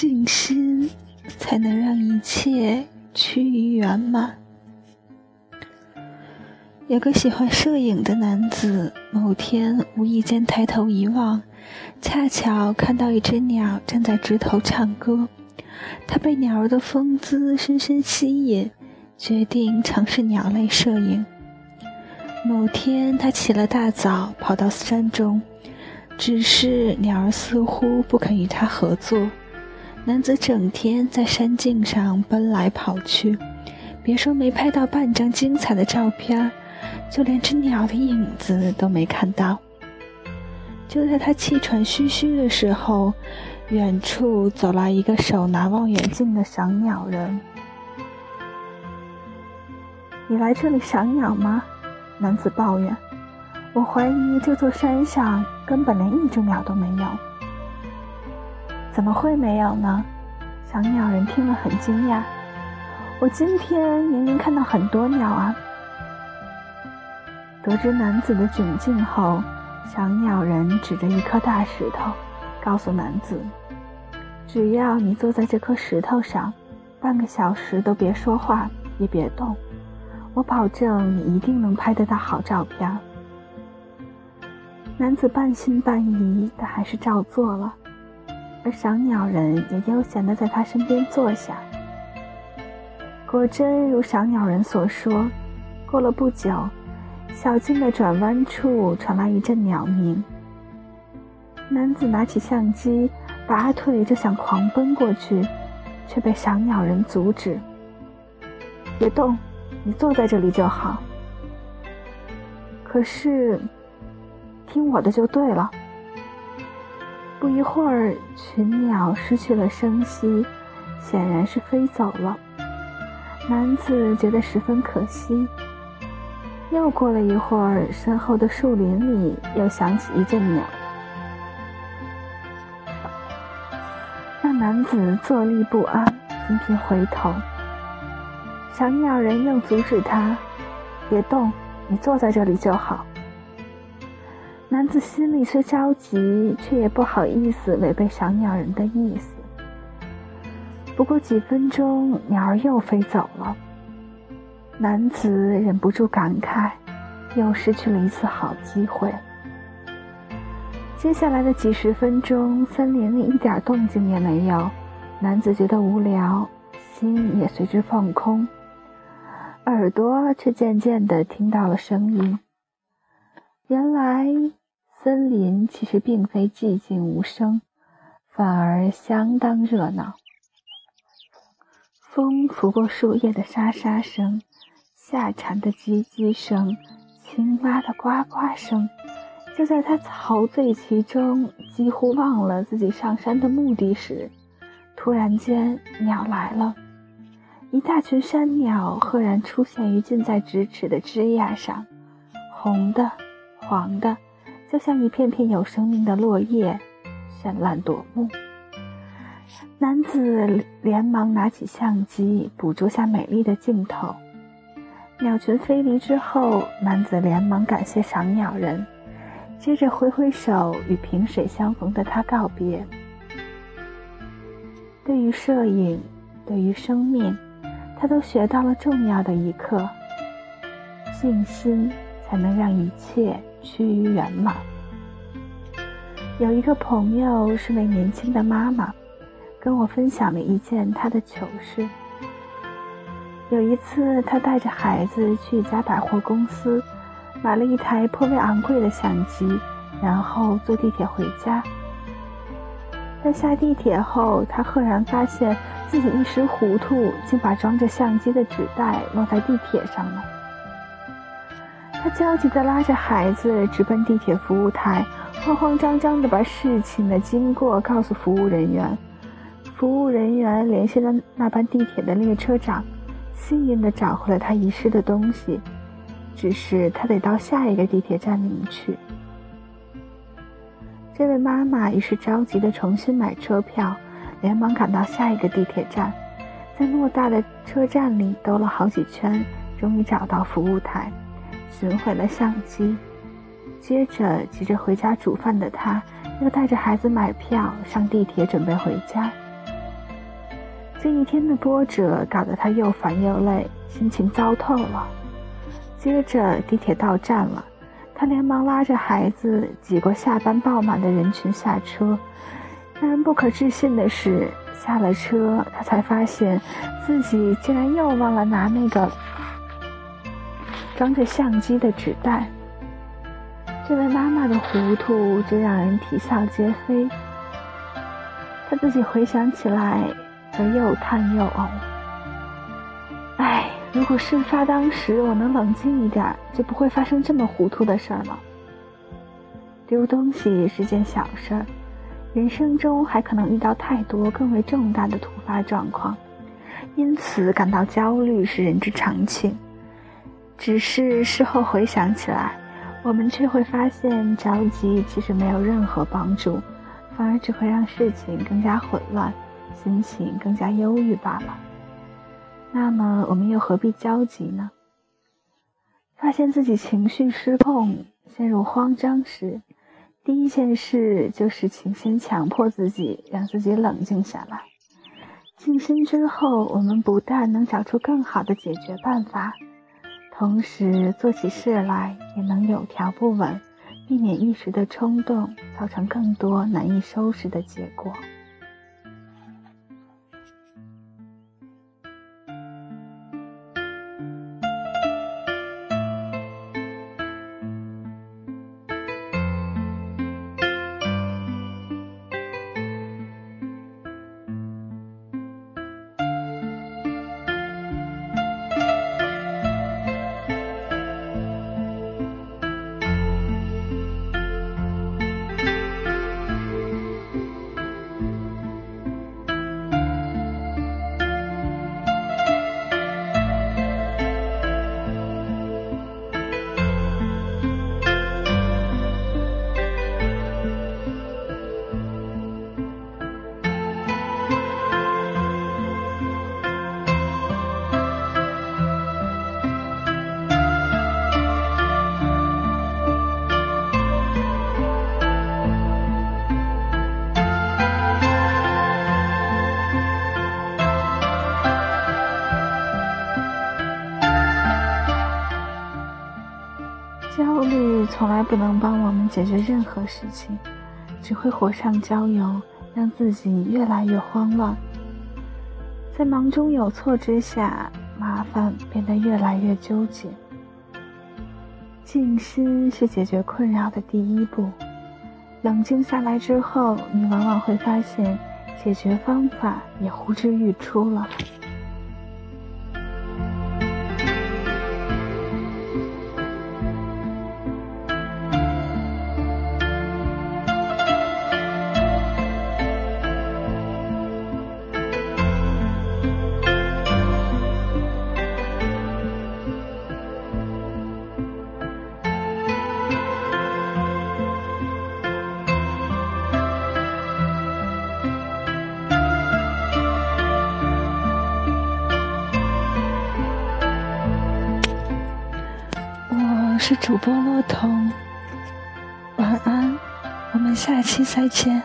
静心才能让一切趋于圆满。有个喜欢摄影的男子，某天无意间抬头一望，恰巧看到一只鸟正在枝头唱歌。他被鸟儿的风姿深深吸引，决定尝试鸟类摄影。某天，他起了大早，跑到山中，只是鸟儿似乎不肯与他合作。男子整天在山径上奔来跑去，别说没拍到半张精彩的照片，就连只鸟的影子都没看到。就在他气喘吁吁的时候，远处走来一个手拿望远镜的赏鸟人。“你来这里赏鸟吗？”男子抱怨：“我怀疑这座山上根本连一只鸟都没有。”“怎么会没有呢？”小鸟人听了很惊讶：“我今天明明看到很多鸟啊！”得知男子的窘境后，小鸟人指着一颗大石头，告诉男子：“只要你坐在这颗石头上，半个小时都别说话，也别动。”我保证你一定能拍得到好照片。男子半信半疑，但还是照做了。而赏鸟人也悠闲地在他身边坐下。果真如赏鸟人所说，过了不久，小径的转弯处传来一阵鸟鸣。男子拿起相机，拔腿就想狂奔过去，却被赏鸟人阻止：“别动。”你坐在这里就好。可是，听我的就对了。不一会儿，群鸟失去了声息，显然是飞走了。男子觉得十分可惜。又过了一会儿，身后的树林里又响起一阵鸟，让男子坐立不安，频频回头。小鸟人又阻止他：“别动，你坐在这里就好。”男子心里虽着急，却也不好意思违背小鸟人的意思。不过几分钟，鸟儿又飞走了。男子忍不住感慨，又失去了一次好机会。接下来的几十分钟，森林里一点动静也没有，男子觉得无聊，心也随之放空。耳朵却渐渐地听到了声音。原来，森林其实并非寂静无声，反而相当热闹。风拂过树叶的沙沙声，夏蝉的唧唧声，青蛙的呱呱声。就在他陶醉其中，几乎忘了自己上山的目的时，突然间，鸟来了。一大群山鸟赫然出现于近在咫尺的枝桠上，红的、黄的，就像一片片有生命的落叶，绚烂夺目。男子连忙拿起相机，捕捉下美丽的镜头。鸟群飞离之后，男子连忙感谢赏鸟人，接着挥挥手与萍水相逢的他告别。对于摄影，对于生命。他都学到了重要的一课：静心才能让一切趋于圆满。有一个朋友是位年轻的妈妈，跟我分享了一件她的糗事。有一次，她带着孩子去一家百货公司，买了一台颇为昂贵的相机，然后坐地铁回家。在下地铁后，她赫然发现。自己一时糊涂，竟把装着相机的纸袋落在地铁上了。焦急地拉着孩子直奔地铁服务台，慌慌张张地把事情的经过告诉服务人员。服务人员联系了那班地铁的列车长，幸运地找回了他遗失的东西，只是他得到下一个地铁站领取。这位妈妈于是着急地重新买车票。连忙赶到下一个地铁站，在偌大的车站里兜了好几圈，终于找到服务台，寻回了相机。接着，急着回家煮饭的他，又带着孩子买票上地铁，准备回家。这一天的波折搞得他又烦又累，心情糟透了。接着地铁到站了，他连忙拉着孩子挤过下班爆满的人群下车。让人不可置信的是，下了车，他才发现自己竟然又忘了拿那个装着相机的纸袋。这位妈妈的糊涂，真让人啼笑皆非。她自己回想起来，则又叹又呕。唉，如果事发当时我能冷静一点，就不会发生这么糊涂的事儿了。丢东西是件小事儿，人生中还可能遇到太多更为重大的突发状况，因此感到焦虑是人之常情。只是事后回想起来，我们却会发现，着急其实没有任何帮助，反而只会让事情更加混乱，心情更加忧郁罢了。那么，我们又何必焦急呢？发现自己情绪失控、陷入慌张时，第一件事就是请先强迫自己，让自己冷静下来。静心之后，我们不但能找出更好的解决办法。同时做起事来也能有条不紊，避免一时的冲动造成更多难以收拾的结果。从来不能帮我们解决任何事情，只会火上浇油，让自己越来越慌乱。在忙中有错之下，麻烦变得越来越纠结。静心是解决困扰的第一步，冷静下来之后，你往往会发现解决方法也呼之欲出了。是主播洛彤，晚安，我们下期再见。